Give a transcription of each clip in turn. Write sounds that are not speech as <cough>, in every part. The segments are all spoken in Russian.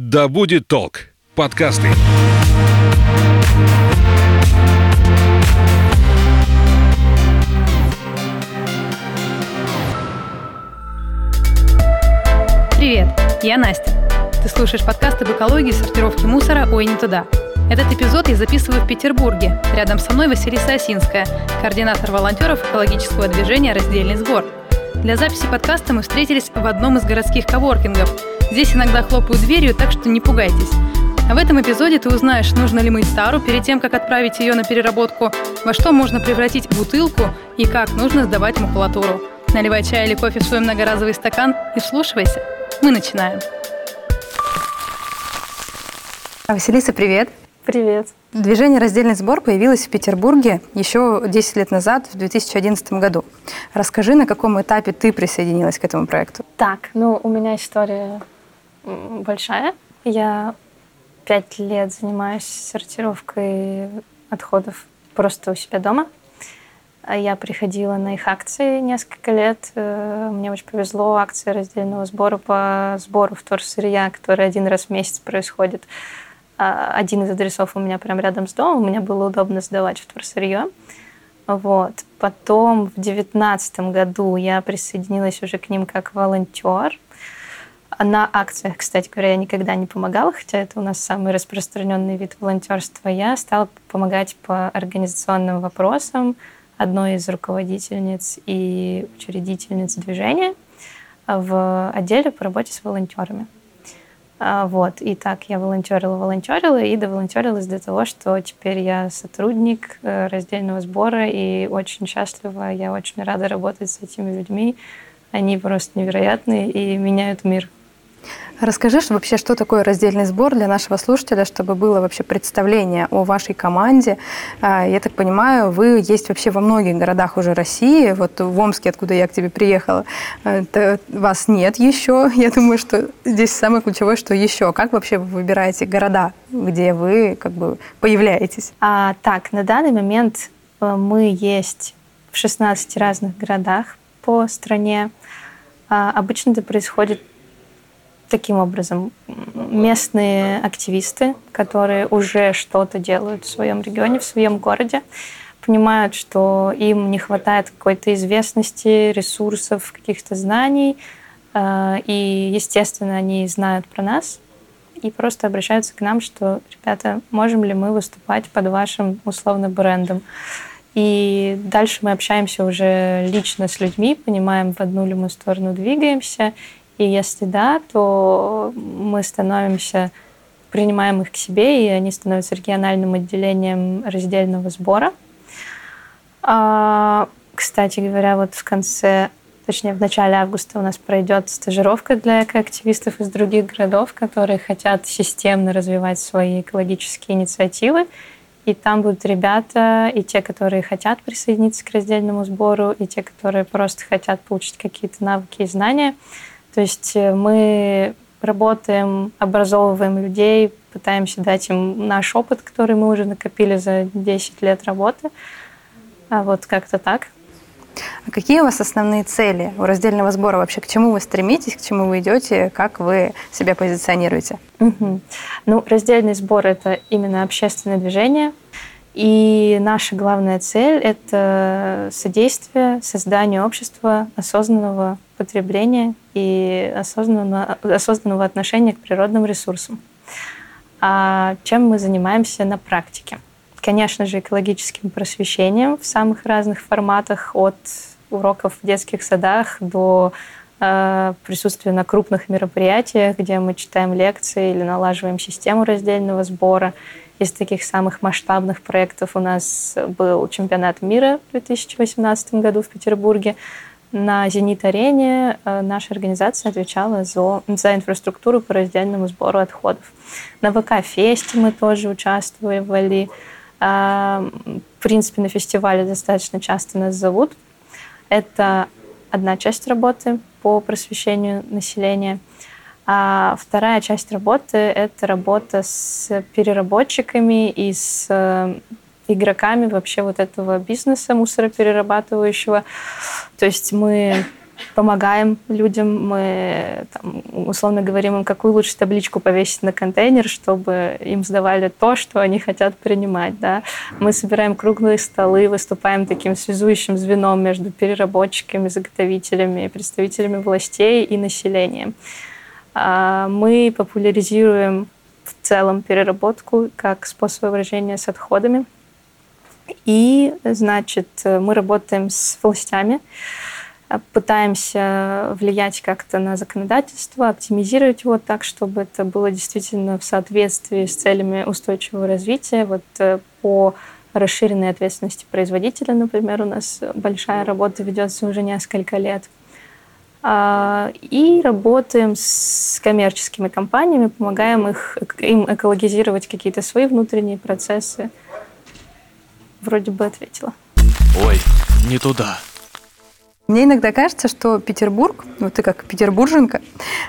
Да будет толк. Подкасты. Привет, я Настя. Ты слушаешь подкаст об экологии, сортировке мусора «Ой, не туда». Этот эпизод я записываю в Петербурге. Рядом со мной Василиса Осинская, координатор волонтеров экологического движения «Раздельный сбор». Для записи подкаста мы встретились в одном из городских коворкингов. Здесь иногда хлопают дверью, так что не пугайтесь. А в этом эпизоде ты узнаешь, нужно ли мыть тару перед тем, как отправить ее на переработку, во что можно превратить бутылку и как нужно сдавать макулатуру. Наливай чай или кофе в свой многоразовый стакан и вслушивайся. Мы начинаем. Василиса, привет. Привет. Движение «Раздельный сбор» появилось в Петербурге еще 10 лет назад, в 2011 году. Расскажи, на каком этапе ты присоединилась к этому проекту? Так, ну, у меня история большая. Я пять лет занимаюсь сортировкой отходов просто у себя дома. Я приходила на их акции несколько лет. Э, мне очень повезло. Акции раздельного сбора по сбору вторсырья, который один раз в месяц происходит. А, один из адресов у меня прямо рядом с домом. Мне было удобно сдавать вторсырье. Вот. Потом в девятнадцатом году я присоединилась уже к ним как волонтер. На акциях, кстати говоря, я никогда не помогала, хотя это у нас самый распространенный вид волонтерства. Я стала помогать по организационным вопросам, одной из руководительниц и учредительниц движения в отделе по работе с волонтерами. А, вот, и так я волонтерила, волонтерила и доволонтерилась до того, что теперь я сотрудник э, раздельного сбора и очень счастлива, я очень рада работать с этими людьми. Они просто невероятные и меняют мир. Расскажи вообще, что такое раздельный сбор для нашего слушателя, чтобы было вообще представление о вашей команде. А, я так понимаю, вы есть вообще во многих городах уже России. Вот в Омске, откуда я к тебе приехала, это вас нет еще. <laughs> Я думаю, что здесь самое ключевое, что еще. Как вообще вы выбираете города, где вы как бы появляетесь? А, так, на данный момент э, мы есть в 16 разных городах по стране. А, обычно это происходит таким образом. Местные активисты, которые уже что-то делают в своем регионе, в своем городе, понимают, что им не хватает какой-то известности, ресурсов, каких-то знаний, э, и, естественно, они знают про нас и просто обращаются к нам, что, ребята, можем ли мы выступать под вашим условно брендом. И дальше мы общаемся уже лично с людьми, понимаем, в одну ли мы сторону двигаемся, и если да, то мы становимся, принимаем их к себе, и они становятся региональным отделением раздельного сбора. А, кстати говоря, вот в конце, точнее в начале августа у нас пройдет стажировка для экоактивистов из других городов, которые хотят системно развивать свои экологические инициативы. И там будут ребята, и те, которые хотят присоединиться к раздельному сбору, и те, которые просто хотят получить какие-то навыки и знания. То есть э, мы работаем, образовываем людей, пытаемся дать им наш опыт, который мы уже накопили за 10 лет работы. А вот как-то так. А какие у вас основные цели у раздельного сбора вообще? К чему вы стремитесь, к чему вы идете, как вы себя позиционируете? Угу. Ну, раздельный сбор – это именно общественное движение. И наша главная цель – это содействие созданию общества осознанного потребления и осознанного, осознанного отношения к природным ресурсам. А чем мы занимаемся на практике? Конечно же, экологическим просвещением в самых разных форматах, от уроков в детских садах до э, присутствия на крупных мероприятиях, где мы читаем лекции или налаживаем систему раздельного сбора. Из таких самых масштабных проектов у нас был чемпионат мира в 2018 году в Петербурге, на «Зенит-арене» э, наша организация отвечала за, за инфраструктуру по раздельному сбору отходов. На ВК-фесте мы тоже участвовали. А, в принципе, на фестивале достаточно часто нас зовут. Это одна часть работы по просвещению населения. А вторая часть работы – это работа с переработчиками и с игроками вообще вот этого бизнеса мусороперерабатывающего. То есть мы помогаем людям, мы там, условно говорим им, какую лучше табличку повесить на контейнер, чтобы им сдавали то, что они хотят принимать. Да? Мы собираем круглые столы, выступаем таким связующим звеном между переработчиками, заготовителями, представителями властей и населением. А, мы популяризируем в целом переработку как способ выражения с отходами. И, значит, мы работаем с властями, пытаемся влиять как-то на законодательство, оптимизировать его так, чтобы это было действительно в соответствии с целями устойчивого развития. Вот э, по расширенной ответственности производителя, например, у нас большая работа ведется уже несколько лет. А, и работаем с коммерческими компаниями, помогаем их, им экологизировать какие-то свои внутренние процессы. Вроде бы ответила. Ой, не туда. Мне иногда кажется, что Петербург, вот ты как петербурженка,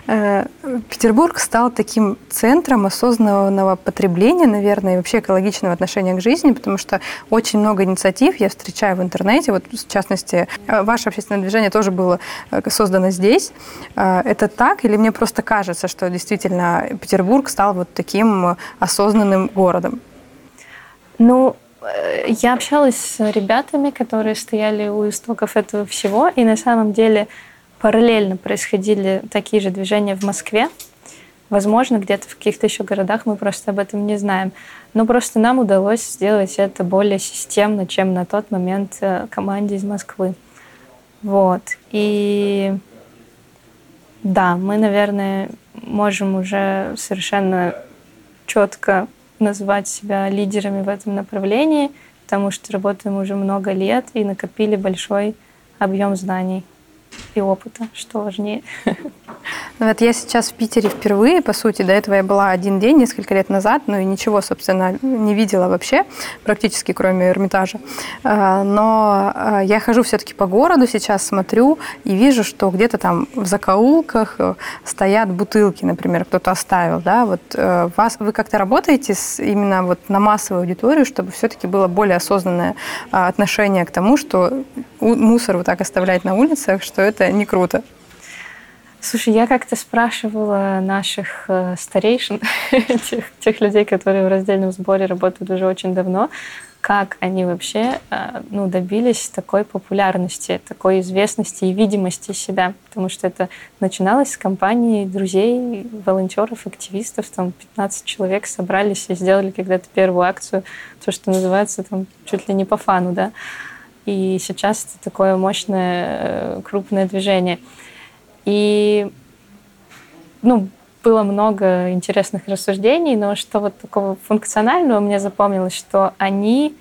э, Петербург стал таким центром осознанного потребления, наверное, и вообще экологичного отношения к жизни, потому что очень много инициатив я встречаю в интернете. Вот, в частности, э, ваше общественное движение тоже было э, создано здесь. Это так? Или мне просто кажется, что действительно Петербург стал вот таким осознанным городом? Ну, я общалась с ребятами, которые стояли у истоков этого всего, и на самом деле параллельно происходили такие же движения в Москве. Возможно, где-то в каких-то еще городах мы просто об этом не знаем. Но просто нам удалось сделать это более системно, чем на тот момент э, команде из Москвы. Вот. И да, мы, наверное, можем уже совершенно четко назвать себя лидерами в этом направлении, потому что работаем уже много лет и накопили большой объем знаний и опыта, что важнее. Ну, вот я сейчас в Питере впервые, по сути, до этого я была один день, несколько лет назад, ну и ничего, собственно, не видела вообще, практически кроме Эрмитажа. А, но а, я хожу все-таки по городу сейчас, смотрю и вижу, что где-то там в закоулках э, стоят бутылки, например, кто-то оставил, да, вот э, вас, вы как-то работаете с, именно вот на массовую аудиторию, чтобы все-таки было более осознанное отношение к тому, что мусор вот так оставлять на улицах, что это не круто. Слушай, я как-то спрашивала наших э, старейшин, <laughs> тех, тех людей, которые в раздельном сборе работают уже очень давно, как они вообще э, ну, добились такой популярности, такой известности и видимости себя. Потому что это начиналось с компании друзей, волонтеров, активистов. Там 15 человек собрались и сделали когда-то первую акцию, то, что называется там чуть ли не по фану, да. И сейчас это такое мощное, э, крупное движение. И ну, было много интересных рассуждений, но что вот такого функционального мне запомнилось, что они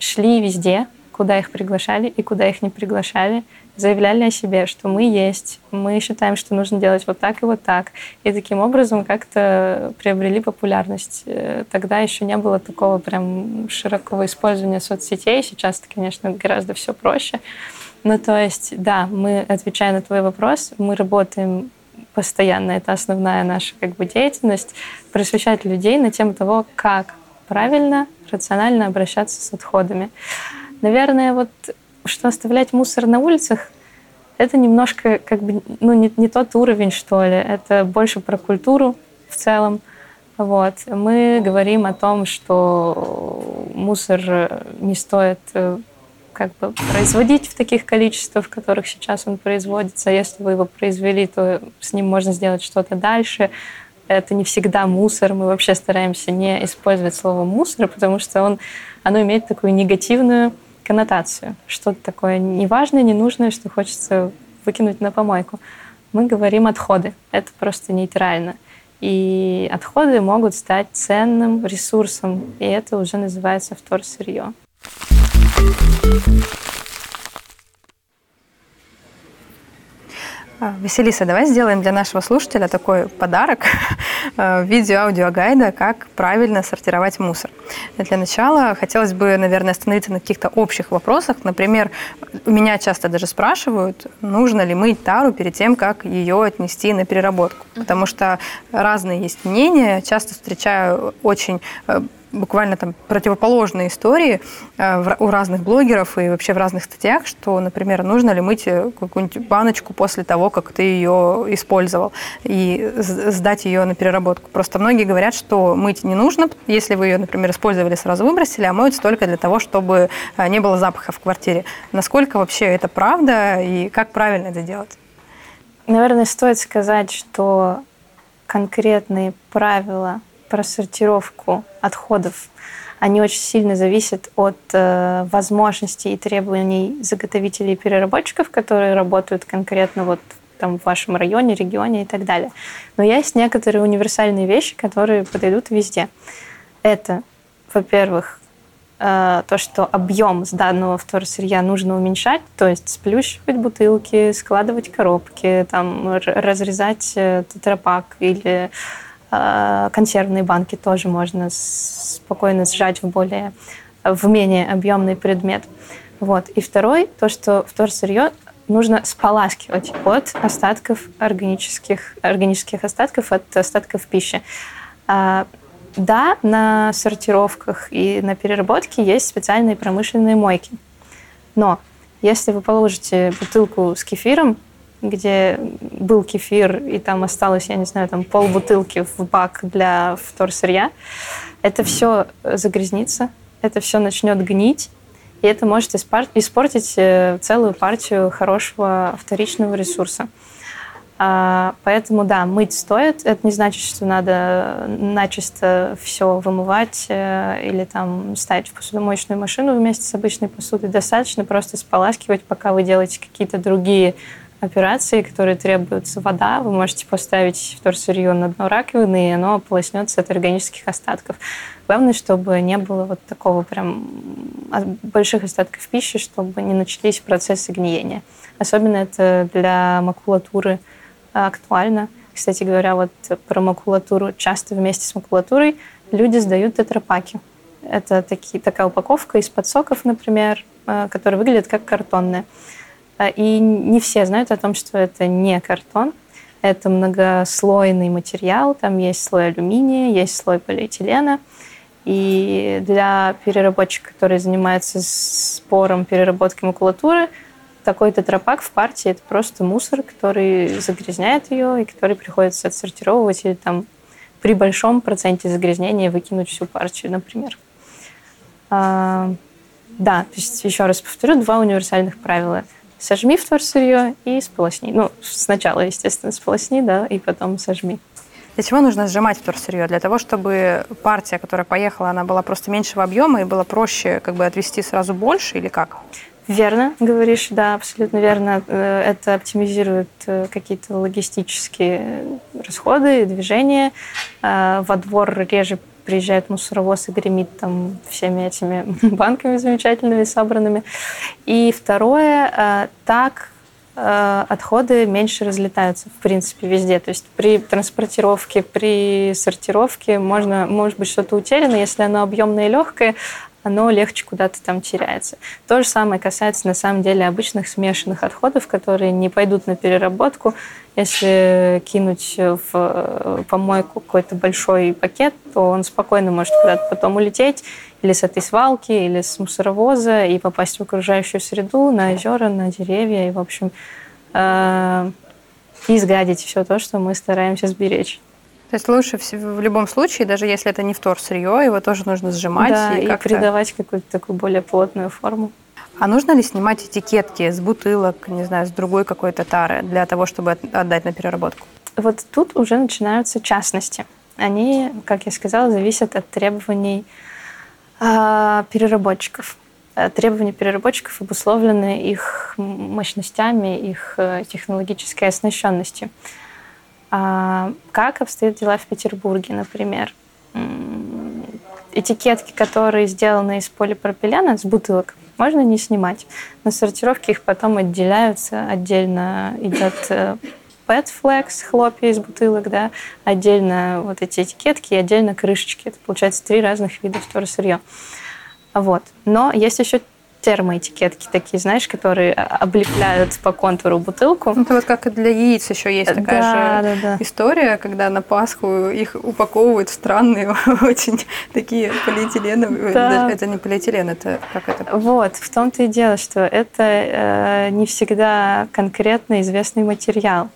шли везде, куда их приглашали и куда их не приглашали, заявляли о себе, что мы есть, мы считаем, что нужно делать вот так и вот так. И таким образом как-то приобрели популярность. Э, тогда еще не было такого прям широкого использования соцсетей. Сейчас конечно, гораздо все проще. Ну, то есть, да, мы, отвечая на твой вопрос, мы работаем постоянно, это основная наша как бы деятельность, просвещать людей на тему того, как правильно, рационально обращаться с отходами. Наверное, вот что оставлять мусор на улицах, это немножко как бы ну, не, не тот уровень, что ли. Это больше про культуру в целом. Вот. Мы говорим о том, что мусор не стоит э, как бы производить в таких количествах, в которых сейчас он производится. Если вы его произвели, то с ним можно сделать что-то дальше. Это не всегда мусор. Мы вообще стараемся не использовать слово мусор, потому что он, оно имеет такую негативную коннотацию. Что-то такое неважное, ненужное, что хочется выкинуть на помойку. Мы говорим отходы. Это просто нейтрально. И отходы могут стать ценным ресурсом, и это уже называется вторсырье. А, Василиса, давай сделаем для нашего слушателя такой подарок <laughs> э, видео-аудиогайда, как правильно сортировать мусор. Для начала хотелось бы, наверное, остановиться на каких-то общих вопросах. Например, меня часто даже спрашивают, нужно ли мыть тару перед тем, как ее отнести на переработку. Потому что разные есть мнения. Часто встречаю очень э, буквально там противоположные истории э, у разных блогеров и вообще в разных статьях, что, например, нужно ли мыть э, какую-нибудь баночку после того, как ты ее использовал, и сдать ее на переработку. Просто многие говорят, что мыть не нужно, если вы ее, например, использовали, сразу выбросили, а моются только для того, чтобы э, не было запаха в квартире. Насколько вообще это правда и как правильно это делать? Наверное, стоит сказать, что конкретные правила про сортировку отходов, они очень сильно зависят от э, возможностей и требований заготовителей и переработчиков, которые работают конкретно вот там в вашем районе, регионе и так далее. Но есть некоторые универсальные вещи, которые подойдут везде. Это, во-первых, э, то, что объем сданного вторсырья нужно уменьшать, то есть сплющивать бутылки, складывать коробки, там, разрезать э, тетрапак или консервные банки тоже можно спокойно сжать в более в менее объемный предмет. Вот. И второй, то, что вторсырье нужно споласкивать от остатков органических, органических остатков, от остатков пищи. А, да, на сортировках и на переработке есть специальные промышленные мойки. Но если вы положите бутылку с кефиром где был кефир, и там осталось, я не знаю, там полбутылки в бак для вторсырья, это все загрязнится, это все начнет гнить, и это может испортить э, целую партию хорошего вторичного ресурса. А, поэтому, да, мыть стоит. Это не значит, что надо начисто все вымывать э, или там ставить в посудомоечную машину вместе с обычной посудой. Достаточно просто споласкивать, пока вы делаете какие-то другие операции, которые требуются вода, вы можете поставить вторсырье на дно раковины, и оно ополоснется от органических остатков. Главное, чтобы не было вот такого прям больших остатков пищи, чтобы не начались процессы гниения. Особенно это для макулатуры а, актуально. Кстати говоря, вот про макулатуру часто вместе с макулатурой люди сдают тетрапаки. Это такие, такая упаковка из подсоков, например, а, которая выглядит как картонная. А, и не все знают о том, что это не картон. Это многослойный материал. Там есть слой алюминия, есть слой полиэтилена. И для переработчика, который занимается спором переработки макулатуры, такой тетрапак в партии – это просто мусор, который загрязняет ее и который приходится отсортировывать или там при большом проценте загрязнения выкинуть всю партию, например. А, да, то есть еще раз повторю, два универсальных правила – сожми вторсырье и сполосни. Ну, сначала, естественно, сполосни, да, и потом сожми. Для чего нужно сжимать вторсырье? Для того, чтобы партия, которая поехала, она была просто меньшего объема и было проще как бы отвести сразу больше или как? Верно, говоришь, да, абсолютно верно. Э, это оптимизирует э, какие-то логистические расходы, движения. Э, во двор реже приезжает мусоровоз и гремит там всеми этими <laughs> банками замечательными собранными. И второе, э, так э, отходы меньше разлетаются, в принципе, везде. То есть при транспортировке, при сортировке можно, может быть что-то утеряно, если оно объемное и легкое, оно легче куда-то там теряется. То же самое касается на самом деле обычных смешанных отходов, которые не пойдут на переработку. Если кинуть в э, помойку какой-то большой пакет, то он спокойно может куда-то потом улететь или с этой свалки, или с мусоровоза и попасть в окружающую среду, на озера, на деревья и, в общем, э, изгадить все то, что мы стараемся сберечь. То есть лучше в любом случае, даже если это не втор сырье, его тоже нужно сжимать да, и, и придавать какую-то такую более плотную форму. А нужно ли снимать этикетки с бутылок, не знаю, с другой какой-то тары для того, чтобы отдать на переработку? Вот тут уже начинаются частности. Они, как я сказала, зависят от требований э, переработчиков. Требования переработчиков обусловлены их мощностями, их э, технологической оснащенностью. А как обстоят дела в Петербурге, например? Этикетки, которые сделаны из полипропилена, с бутылок, можно не снимать. На сортировке их потом отделяются, отдельно идет PET Flex, хлопья из бутылок, да, отдельно вот эти этикетки и отдельно крышечки. Это получается три разных вида вторсырья. Вот. Но есть еще термоэтикетки такие, знаешь, которые облепляют по контуру бутылку. Это вот как и для яиц еще есть такая да, же да, да. история, когда на Пасху их упаковывают в странные <laughs> очень такие полиэтиленовые. Да. Это не полиэтилен, это как это? Вот, в том-то и дело, что это э, не всегда конкретно известный материал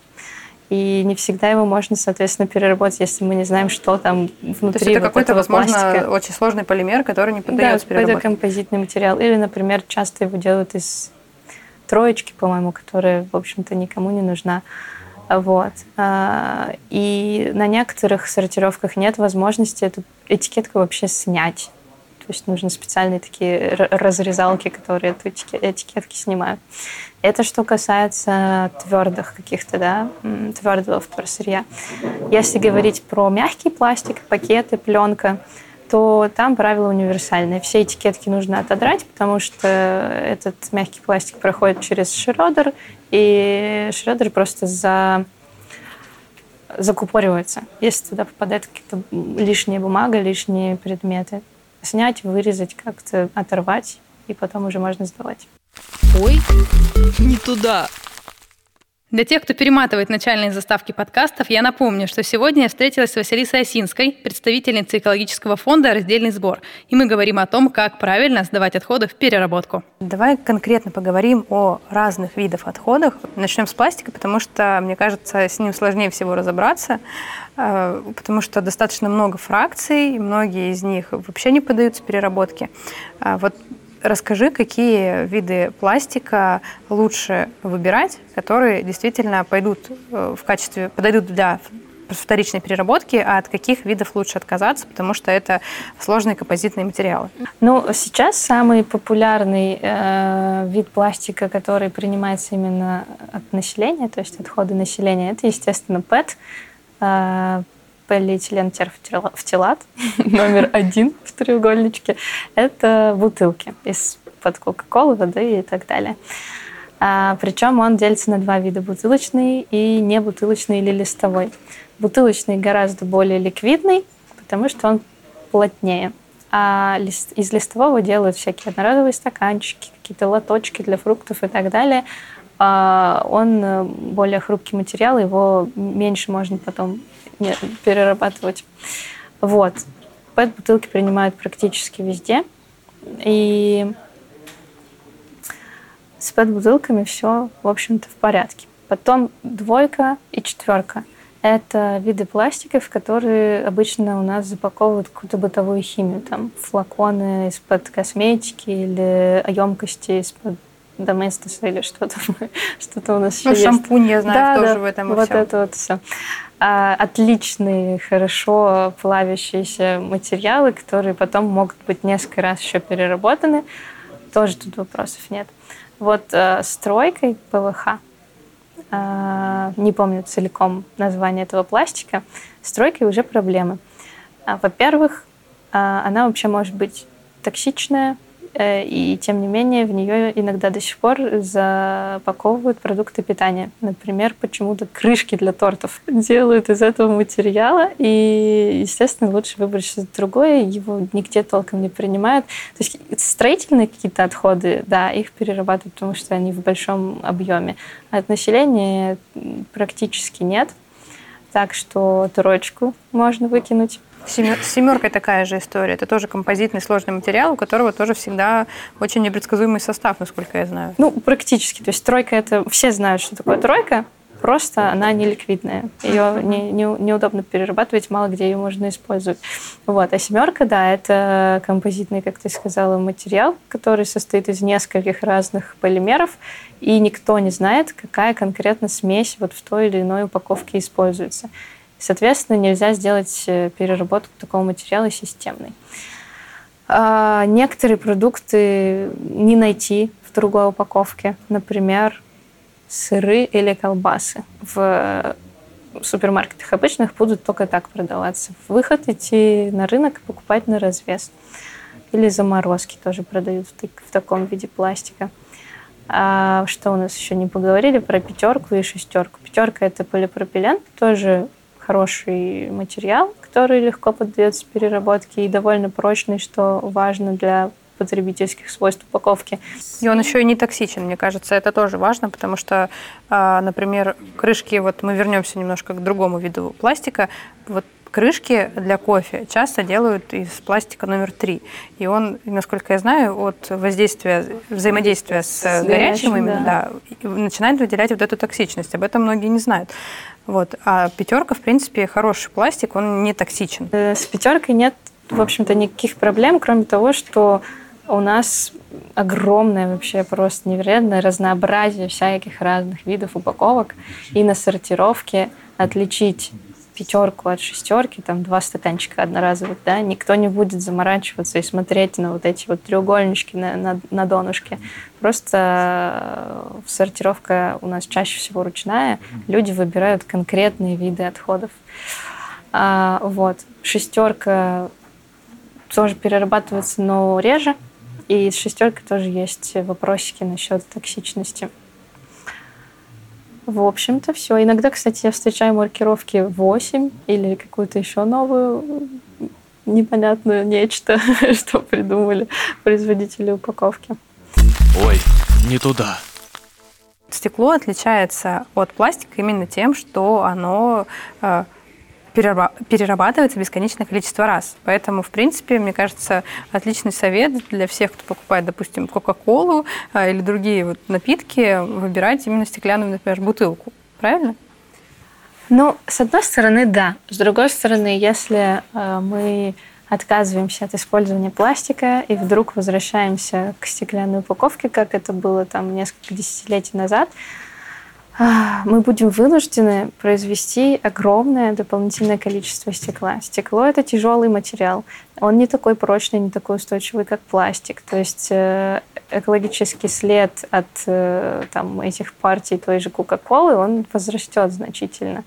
и не всегда его можно, соответственно, переработать, если мы не знаем, что там внутри. То есть это вот какой-то, возможно, пластика. очень сложный полимер, который не поддается да, переработке. композитный материал. Или, например, часто его делают из троечки, по-моему, которая, в общем-то, никому не нужна. Вот. А, и на некоторых сортировках нет возможности эту этикетку вообще снять. То есть нужны специальные такие разрезалки, которые эту этикетки снимают. Это что касается твердых каких-то, да, твердого вторсырья. Если говорить про мягкий пластик, пакеты, пленка, то там правило универсальное. Все этикетки нужно отодрать, потому что этот мягкий пластик проходит через Шредер, и Шредер просто за закупоривается, если туда попадает какая-то лишняя бумага, лишние предметы снять, вырезать, как-то оторвать, и потом уже можно сдавать. Ой, не туда. Для тех, кто перематывает начальные заставки подкастов, я напомню, что сегодня я встретилась с Василисой Осинской, представительницей экологического фонда «Раздельный сбор», и мы говорим о том, как правильно сдавать отходы в переработку. Давай конкретно поговорим о разных видах отходов. Начнем с пластика, потому что, мне кажется, с ним сложнее всего разобраться, э, потому что достаточно много фракций, многие из них вообще не поддаются переработке. А вот Расскажи, какие виды пластика лучше выбирать, которые действительно пойдут э, в качестве, подойдут для вторичной переработки, а от каких видов лучше отказаться, потому что это сложные композитные материалы? Ну, сейчас самый популярный э, вид пластика, который принимается именно от населения, то есть отходы населения, это, естественно, ПЭТ, э, полиэтилен терфтилат, <laughs> номер один в треугольничке, это бутылки из-под Кока-Колы, воды и так далее. А, причем он делится на два вида, бутылочный и небутылочный или листовой. Бутылочный гораздо более ликвидный, потому что он плотнее. А из листового делают всякие одноразовые стаканчики, какие-то лоточки для фруктов и так далее. А он э, более хрупкий материал, его меньше можно потом нет, перерабатывать. Вот. ПЭТ-бутылки принимают практически везде. И с ПЭТ-бутылками все, в общем-то, в порядке. Потом двойка и четверка. Это виды пластиков, которые обычно у нас запаковывают какую-то бытовую химию. Там флаконы из-под косметики или емкости из-под доместоса или что-то <laughs> что у нас еще ну, есть. шампунь, я знаю, да, тоже да, в этом Вот всем. это вот все. А, отличные, хорошо плавящиеся материалы, которые потом могут быть несколько раз еще переработаны. Тоже тут вопросов нет. Вот э, стройкой ПВХ, э, не помню целиком название этого пластика, стройкой уже проблемы. А, во-первых, э, она вообще может быть токсичная, и тем не менее в нее иногда до сих пор запаковывают продукты питания. Например, почему-то крышки для тортов <laughs> делают из этого материала, и, естественно, лучше выбрать что-то другое, его нигде толком не принимают. То есть строительные какие-то отходы, да, их перерабатывают, потому что они в большом объеме. А от населения практически нет. Так что турочку можно выкинуть. С семеркой такая же история. Это тоже композитный сложный материал, у которого тоже всегда очень непредсказуемый состав, насколько я знаю. Ну, практически. То есть тройка это... Все знают, что такое тройка, просто она не ликвидная. Ее не, не, неудобно перерабатывать, мало где ее можно использовать. Вот. А семерка, да, это композитный, как ты сказала, материал, который состоит из нескольких разных полимеров, и никто не знает, какая конкретно смесь вот в той или иной упаковке используется. Соответственно, нельзя сделать э, переработку такого материала системной. А некоторые продукты не найти в другой упаковке. Например, сыры или колбасы. В супермаркетах обычных будут только так продаваться. Выход идти на рынок и покупать на развес. Или заморозки тоже продают в таком виде пластика. А что у нас еще не поговорили про пятерку и шестерку. Пятерка это полипропилен, тоже хороший материал, который легко поддается переработке и довольно прочный, что важно для потребительских свойств упаковки. И он еще и не токсичен, мне кажется, это тоже важно, потому что, а, например, крышки, вот мы вернемся немножко к другому виду пластика, вот крышки для кофе часто делают из пластика номер три. И он, насколько я знаю, от воздействия, взаимодействия с, с горячим, именно, да. да, начинает выделять вот эту токсичность. Об этом многие не знают. Вот. А пятерка, в принципе, хороший пластик, он не токсичен. Э, с пятеркой нет, в общем-то, никаких проблем, кроме того, что у нас огромное вообще просто невероятное разнообразие всяких разных видов упаковок и на сортировке отличить пятерку от шестерки, там два стаканчика одноразовых, да, никто не будет заморачиваться и смотреть на вот эти вот треугольнички на, на, на донышке. Просто э, сортировка у нас чаще всего ручная, люди выбирают конкретные виды отходов. А, вот. Шестерка тоже перерабатывается, но реже. И с шестеркой тоже есть вопросики насчет токсичности. В общем-то, все. Иногда, кстати, я встречаю маркировки 8 или какую-то еще новую непонятную нечто, <laughs> что придумали производители упаковки. Ой, не туда. Стекло отличается от пластика именно тем, что оно э, перерабатывается бесконечное количество раз. Поэтому, в принципе, мне кажется, отличный совет для всех, кто покупает, допустим, Кока-Колу а, или другие вот напитки, выбирать именно стеклянную, например, бутылку. Правильно? Ну, с одной стороны, да. С другой стороны, если э, мы отказываемся от использования пластика и вдруг возвращаемся к стеклянной упаковке, как это было там несколько десятилетий назад, мы будем вынуждены произвести огромное дополнительное количество стекла. Стекло – это тяжелый материал. Он не такой прочный, не такой устойчивый, как пластик. То есть э, экологический след от э, там, этих партий той же Кока-Колы, он возрастет значительно.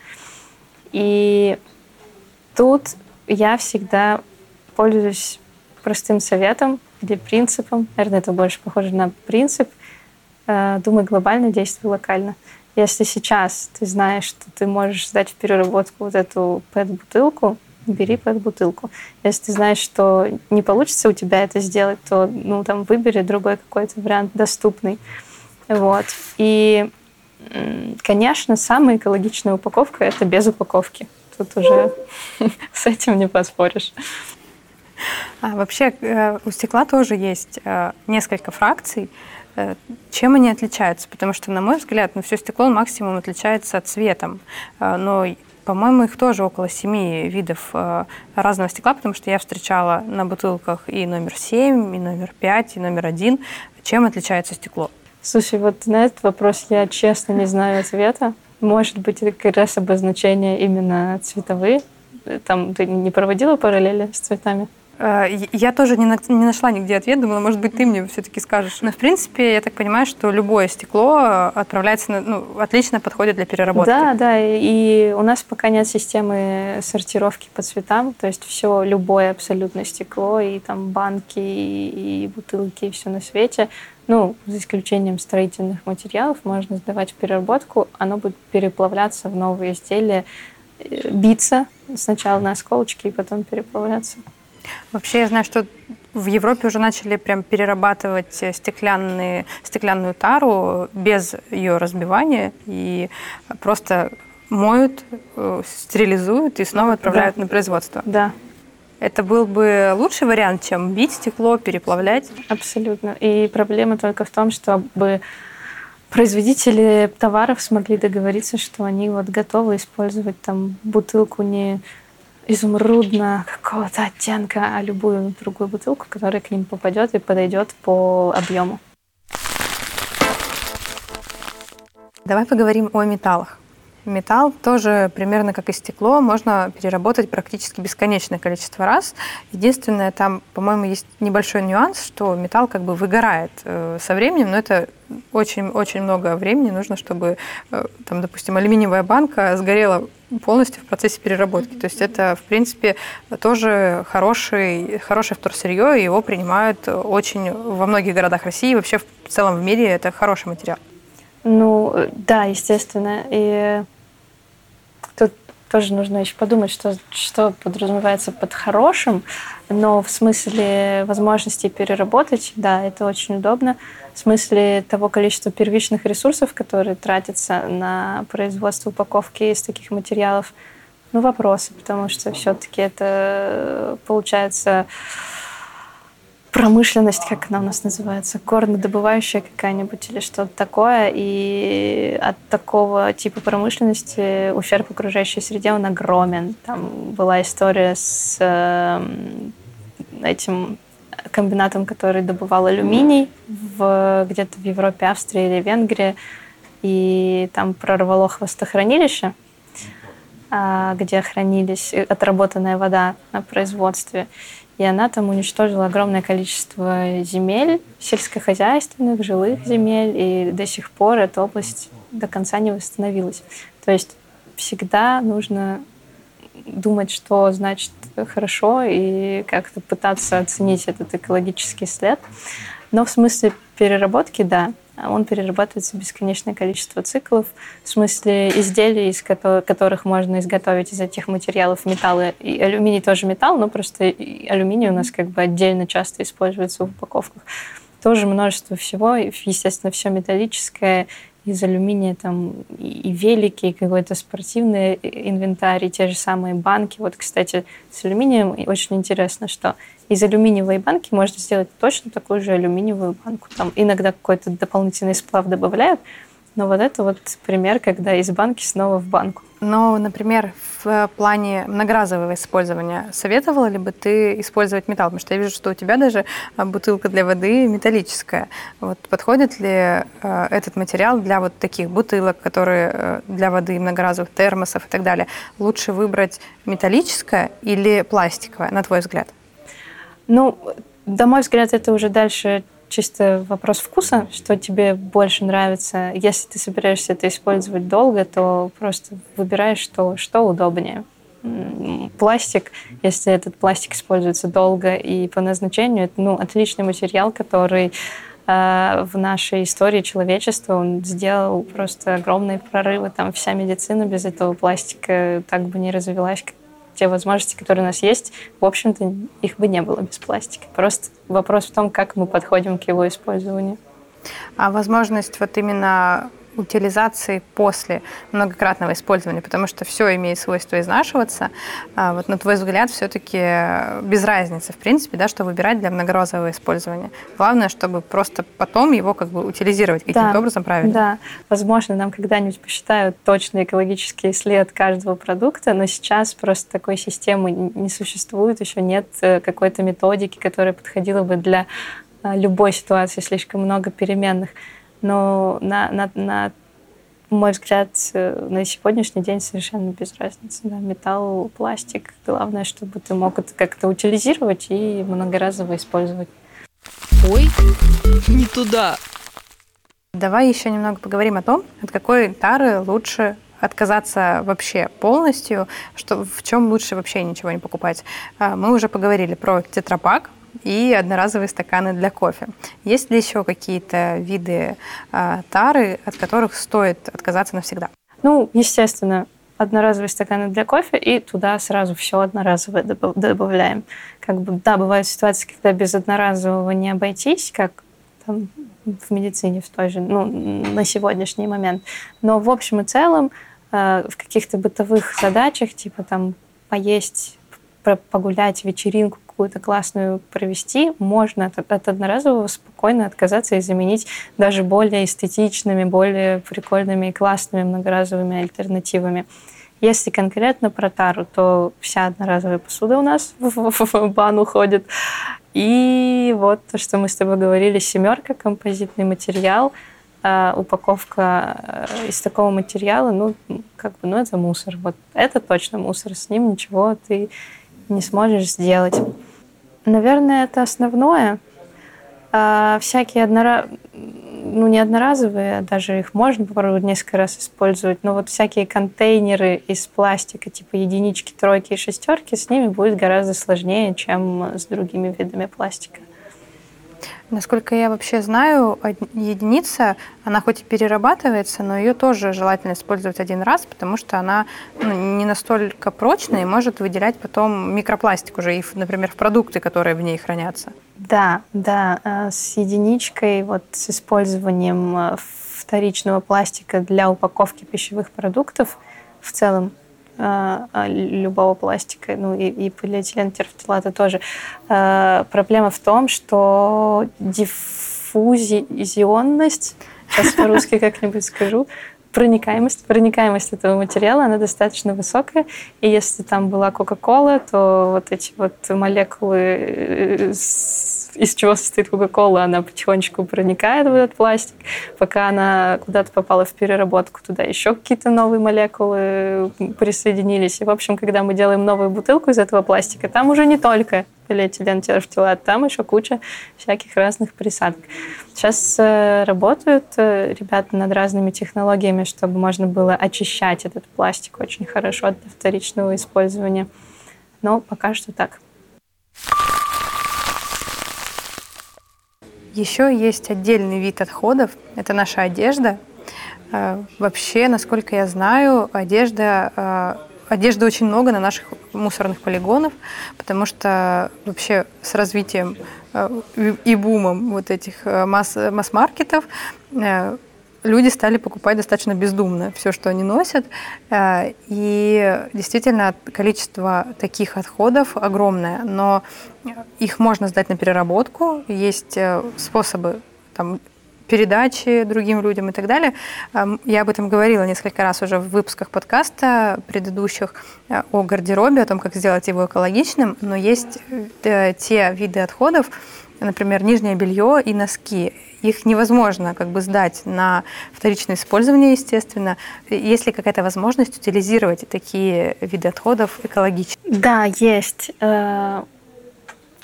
И тут я всегда пользуюсь простым советом или принципом. Наверное, это больше похоже на принцип. Э, думай глобально, действуй локально. Если сейчас ты знаешь, что ты можешь сдать в переработку вот эту пэт-бутылку, бери пэт-бутылку. Если ты знаешь, что не получится у тебя это сделать, то ну, там, выбери другой какой-то вариант доступный. Вот. И, конечно, самая экологичная упаковка – это без упаковки. Тут уже <laughs> с этим не поспоришь. А вообще э, у стекла тоже есть э, несколько фракций. Э, чем они отличаются? Потому что, на мой взгляд, ну, все стекло максимум отличается цветом. Э, но по-моему, их тоже около семи видов э, разного стекла, потому что я встречала на бутылках и номер семь, и номер пять, и номер один. Чем отличается стекло? Слушай, вот на этот вопрос я честно не знаю ответа. Может быть, это как раз обозначения именно цветовые. Там ты не проводила параллели с цветами? Э, я тоже не, не нашла нигде ответ, думала, может быть, ты мне все-таки скажешь. Но, в принципе, я так понимаю, что любое стекло отправляется, на, ну, отлично подходит для переработки. Да, да, и у нас пока нет системы сортировки по цветам, то есть все, любое абсолютно стекло, и там банки, и, и бутылки, и все на свете, ну, за исключением строительных материалов, можно сдавать в переработку, оно будет переплавляться в новые изделия, э, биться сначала на осколочки и потом переплавляться. Вообще я знаю, что в Европе уже начали прям перерабатывать стеклянные, стеклянную тару без ее разбивания и просто моют, э, стерилизуют и снова отправляют да. на производство. Да. Это был бы лучший вариант, чем бить стекло, переплавлять? Абсолютно. И проблема только в том, чтобы производители товаров смогли договориться, что они вот готовы использовать там бутылку не изумрудно какого-то оттенка, а любую другую бутылку, которая к ним попадет и подойдет по объему. Давай поговорим о металлах. Металл тоже примерно как и стекло можно переработать практически бесконечное количество раз. Единственное, там, по-моему, есть небольшой нюанс, что металл как бы выгорает э, со временем, но это очень-очень много времени нужно, чтобы, э, там, допустим, алюминиевая банка сгорела полностью в процессе переработки. То есть это, в принципе, тоже хороший, хорошее вторсырье, и его принимают очень во многих городах России, и вообще в целом в мире это хороший материал. Ну, да, естественно. И тоже нужно еще подумать, что, что подразумевается под хорошим, но в смысле возможности переработать, да, это очень удобно. В смысле того количества первичных ресурсов, которые тратятся на производство упаковки из таких материалов, ну, вопросы, потому что все-таки это получается промышленность, как она у нас называется, горнодобывающая какая-нибудь или что-то такое. И от такого типа промышленности ущерб окружающей среде, он огромен. Там была история с э, этим комбинатом, который добывал алюминий в, где-то в Европе, Австрии или Венгрии. И там прорвало хвостохранилище, а, где хранились отработанная вода на производстве и она там уничтожила огромное количество земель, сельскохозяйственных, жилых земель, и до сих пор эта область до конца не восстановилась. То есть всегда нужно думать, что значит хорошо, и как-то пытаться оценить этот экологический след. Но в смысле переработки, да, он перерабатывается бесконечное количество циклов, в смысле изделий, из которых можно изготовить из этих материалов металлы. И алюминий тоже металл, но просто алюминий у нас как бы отдельно часто используется в упаковках. Тоже множество всего, естественно, все металлическое, из алюминия там и велики, и какой-то спортивный инвентарь, и те же самые банки. Вот, кстати, с алюминием очень интересно, что из алюминиевой банки можно сделать точно такую же алюминиевую банку. Там иногда какой-то дополнительный сплав добавляют, но вот это вот пример, когда из банки снова в банку. Но, например, в плане многоразового использования советовала ли бы ты использовать металл? Потому что я вижу, что у тебя даже а, бутылка для воды металлическая. Вот подходит ли э, этот материал для вот таких бутылок, которые э, для воды, многоразовых термосов и так далее? Лучше выбрать металлическое или пластиковое, на твой взгляд? Ну, на мой взгляд, это уже дальше чисто вопрос вкуса, что тебе больше нравится. Если ты собираешься это использовать долго, то просто выбираешь, что, что удобнее. Пластик, если этот пластик используется долго и по назначению, это ну, отличный материал, который э, в нашей истории человечества он сделал просто огромные прорывы. Там вся медицина без этого пластика так бы не развилась, как те возможности, которые у нас есть, в общем-то, их бы не было без пластика. Просто вопрос в том, как мы подходим к его использованию. А возможность вот именно утилизации после многократного использования, потому что все имеет свойство изнашиваться. А вот на твой взгляд, все-таки без разницы, в принципе, да, что выбирать для многоразового использования. Главное, чтобы просто потом его как бы утилизировать каким-то да, образом правильно. Да, возможно, нам когда-нибудь посчитают точный экологический след каждого продукта, но сейчас просто такой системы не существует, еще нет э, какой-то методики, которая подходила бы для э, любой ситуации, слишком много переменных. Но на, на, на мой взгляд, э, на сегодняшний день совершенно без разницы. Да, металл, пластик. Главное, чтобы ты мог это как-то утилизировать и многоразово использовать. Ой, <laughs> не туда. Давай еще немного поговорим о том, от какой тары лучше отказаться вообще полностью, что, в чем лучше вообще ничего не покупать. А, мы уже поговорили про тетрапак, и одноразовые стаканы для кофе. Есть ли еще какие-то виды э, тары, от которых стоит отказаться навсегда? Ну, естественно, одноразовые стаканы для кофе, и туда сразу все одноразовое добавляем. Как бы, да, бывают ситуации, когда без одноразового не обойтись, как там, в медицине в той же, ну, на сегодняшний момент. Но в общем и целом э, в каких-то бытовых задачах, типа там поесть, погулять, вечеринку какую-то классную провести, можно от, одноразового спокойно отказаться и заменить даже более эстетичными, более прикольными и классными многоразовыми альтернативами. Если конкретно про тару, то вся одноразовая посуда у нас <laughs> в, бан уходит. И вот то, что мы с тобой говорили, семерка, композитный материал, э, упаковка э, из такого материала, ну, как бы, ну, это мусор. Вот это точно мусор, с ним ничего ты не сможешь сделать. Наверное, это основное. А всякие однора... ну, не одноразовые, даже их можно попробовать несколько раз использовать, но вот всякие контейнеры из пластика, типа единички, тройки и шестерки, с ними будет гораздо сложнее, чем с другими видами пластика. Насколько я вообще знаю, единица, она хоть и перерабатывается, но ее тоже желательно использовать один раз, потому что она ну, не настолько прочная и может выделять потом микропластик уже, и, например, в продукты, которые в ней хранятся. Да, да, э, с единичкой, вот с использованием э, вторичного пластика для упаковки пищевых продуктов в целом любого пластика, ну и, и полиэтилен терфталата тоже. Проблема в том, что диффузионность, сейчас по-русски как-нибудь скажу, проникаемость, проникаемость этого материала, она достаточно высокая. И если там была Кока-Кола, то вот эти вот молекулы из чего состоит Кока-Кола, она потихонечку проникает в этот пластик, пока она куда-то попала в переработку, туда еще какие-то новые молекулы присоединились. И, в общем, когда мы делаем новую бутылку из этого пластика, там уже не только полиэтилен терфтилат, там еще куча всяких разных присадок. Сейчас э, работают э, ребята над разными технологиями, чтобы можно было очищать этот пластик очень хорошо от вторичного использования. Но пока что так. Еще есть отдельный вид отходов. Это наша одежда. Э, вообще, насколько я знаю, одежда, одежды очень много на наших мусорных полигонах, потому что вообще с развитием э, и бумом вот этих масс- масс-маркетов люди стали покупать достаточно бездумно все, что они носят. Э, и действительно количество таких отходов огромное, но их можно сдать на переработку. Есть э, способы там, передачи другим людям и так далее. Эм, я об этом говорила несколько раз уже в выпусках подкаста предыдущих э, о гардеробе, о том, как сделать его экологичным, но есть те виды отходов, например, нижнее белье и носки их невозможно как бы сдать на вторичное использование, естественно. Есть ли какая-то возможность утилизировать такие виды отходов экологично? Да, есть. Э,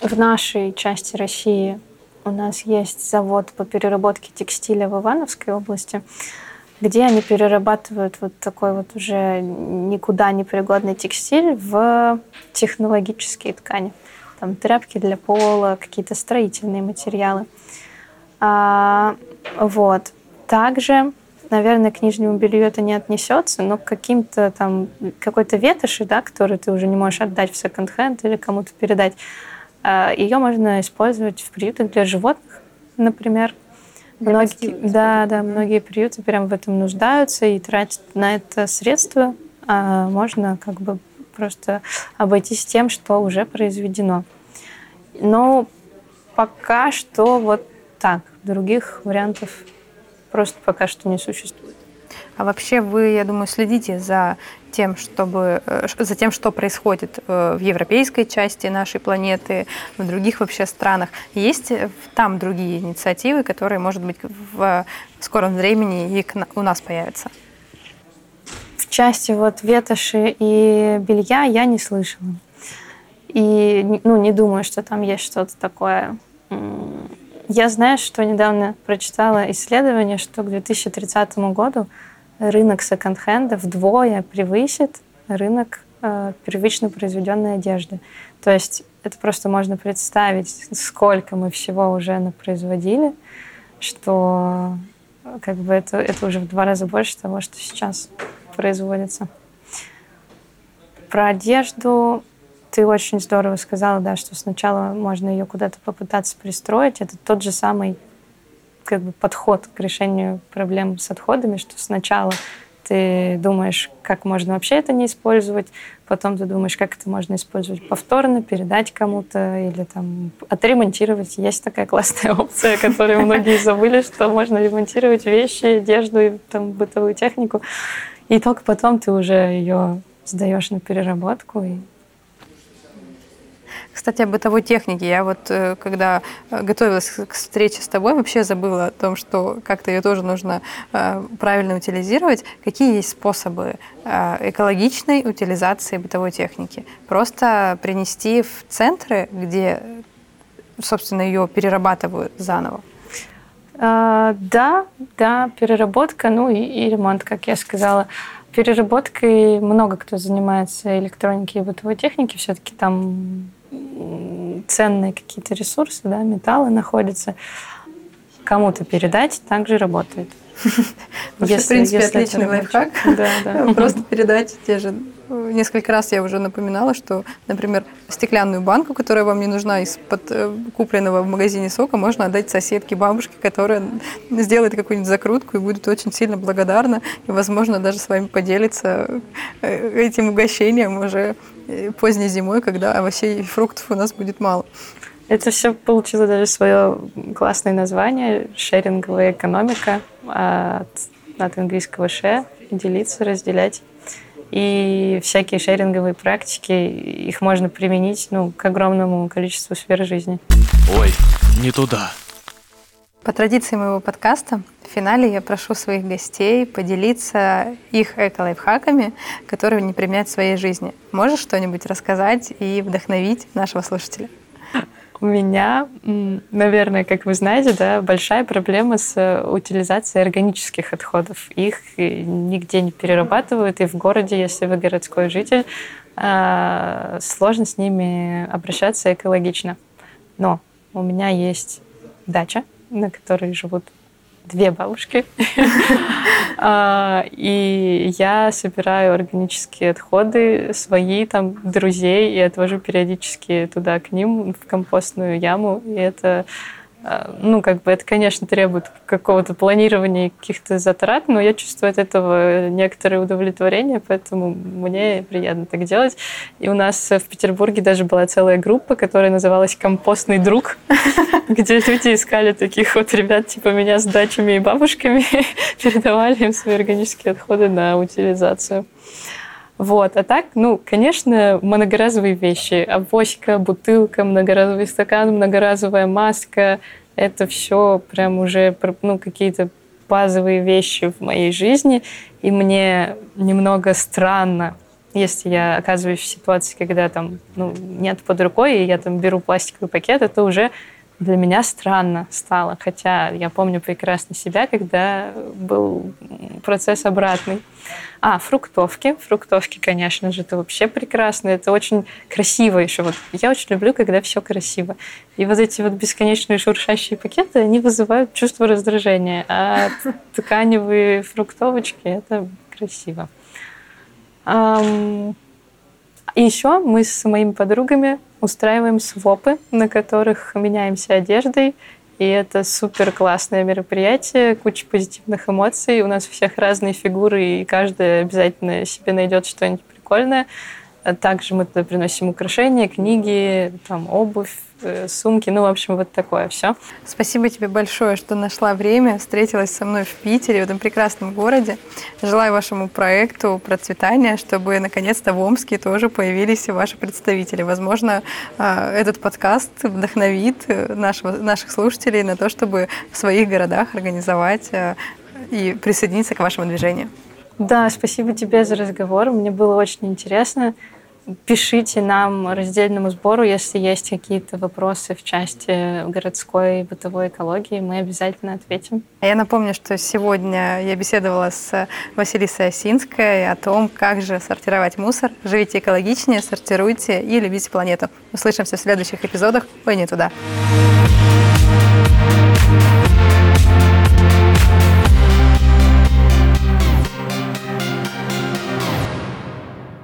в нашей части России у нас есть завод по переработке текстиля в Ивановской области, где они перерабатывают вот такой вот уже никуда не пригодный текстиль в технологические ткани. Там тряпки для пола, какие-то строительные материалы. А, вот. Также, наверное, к нижнему белью это не отнесется, но к каким-то там, какой-то ветоши, да, который ты уже не можешь отдать в секонд-хенд или кому-то передать, ее можно использовать в приютах для животных, например. Многие, да, да, многие приюты прям в этом нуждаются и тратят на это средства. А можно как бы просто обойтись тем, что уже произведено. Но пока что вот так. Других вариантов просто пока что не существует. А вообще вы, я думаю, следите за тем, чтобы, э, за тем, что происходит э, в европейской части нашей планеты, в других вообще странах. Есть там другие инициативы, которые, может быть, в скором времени и у нас появятся? В части вот ветоши и белья я не слышала. И ну, не думаю, что там есть что-то такое я знаю, что недавно прочитала исследование, что к 2030 году рынок секонд-хенда вдвое превысит рынок э, первично произведенной одежды. То есть это просто можно представить, сколько мы всего уже напроизводили, что как бы это, это уже в два раза больше того, что сейчас производится. Про одежду ты очень здорово сказала, да, что сначала можно ее куда-то попытаться пристроить. Это тот же самый как бы подход к решению проблем с отходами, что сначала ты думаешь, как можно вообще это не использовать, потом ты думаешь, как это можно использовать повторно, передать кому-то или там отремонтировать. Есть такая классная опция, которую многие забыли, что можно ремонтировать вещи, одежду и там бытовую технику. И только потом ты уже ее сдаешь на переработку и кстати, о бытовой технике. Я вот, э, когда э, готовилась к встрече с тобой, вообще забыла о том, что как-то ее тоже нужно э, правильно утилизировать. Какие есть способы экологичной утилизации бытовой техники? Просто принести в центры, где, собственно, ее перерабатывают заново? А, да, да, переработка, ну и, и ремонт, как я сказала. Переработкой много кто занимается электроникой и бытовой техники. Все-таки там ценные какие-то ресурсы, да, металлы находятся, кому-то передать, также работает. Вообще, в принципе, отличный лайфхак. Да, да. <laughs> Просто передать те же несколько раз я уже напоминала, что, например, стеклянную банку, которая вам не нужна из-под э, купленного в магазине сока, можно отдать соседке, бабушке, которая сделает какую-нибудь закрутку и будет очень сильно благодарна, и, возможно, даже с вами поделится э, этим угощением уже э, поздней зимой, когда овощей и фруктов у нас будет мало. Это все получило даже свое классное название «Шеринговая экономика» от, от английского «share» – делиться, разделять. И всякие шеринговые практики, их можно применить ну, к огромному количеству сфер жизни. Ой, не туда. По традиции моего подкаста, в финале я прошу своих гостей поделиться их эко-лайфхаками, которые они применяют в своей жизни. Можешь что-нибудь рассказать и вдохновить нашего слушателя? У меня, наверное, как вы знаете, да, большая проблема с э, утилизацией органических отходов. Их э, нигде не перерабатывают, и в городе, если вы городской житель, а, сложно с ними обращаться экологично. Но у меня есть дача, на которой живут две бабушки. <laughs> А, и я собираю органические отходы свои, там, друзей, и отвожу периодически туда к ним, в компостную яму. И это ну, как бы это, конечно, требует какого-то планирования каких-то затрат, но я чувствую от этого некоторое удовлетворение, поэтому мне приятно так делать. И у нас в Петербурге даже была целая группа, которая называлась «Компостный друг», <laughs> где люди искали таких вот ребят, типа меня с дачами и бабушками, <laughs> передавали им свои органические отходы на утилизацию. Вот. А так, ну, конечно, многоразовые вещи. Авоська, бутылка, многоразовый стакан, многоразовая маска. Это все прям уже ну, какие-то базовые вещи в моей жизни. И мне немного странно, если я оказываюсь в ситуации, когда там ну, нет под рукой, и я там беру пластиковый пакет, это уже для меня странно стало. Хотя я помню прекрасно себя, когда был процесс обратный. А, фруктовки. Фруктовки, конечно же, это вообще прекрасно. Это очень красиво еще. Вот я очень люблю, когда все красиво. И вот эти вот бесконечные шуршащие пакеты, они вызывают чувство раздражения. А <laughs> тканевые фруктовочки – это красиво. И еще мы с моими подругами устраиваем свопы, на которых меняемся одеждой. И это супер классное мероприятие, куча позитивных эмоций. У нас у всех разные фигуры, и каждая обязательно себе найдет что-нибудь прикольное. А также мы туда приносим украшения, книги, там, обувь, Э, сумки, ну, в общем, вот такое все. Спасибо тебе большое, что нашла время, встретилась со мной в Питере, в этом прекрасном городе. Желаю вашему проекту процветания, чтобы наконец-то в Омске тоже появились ваши представители. Возможно, а, этот подкаст вдохновит э, нашего, наших слушателей на то, чтобы в своих городах организовать э, и присоединиться к вашему движению. Да, спасибо тебе за разговор. Мне было очень интересно. Пишите нам раздельному сбору, если есть какие-то вопросы в части городской бытовой экологии, мы обязательно ответим. Я напомню, что сегодня я беседовала с Василисой Осинской о том, как же сортировать мусор. Живите экологичнее, сортируйте и любите планету. Услышимся в следующих эпизодах. Ой, не туда.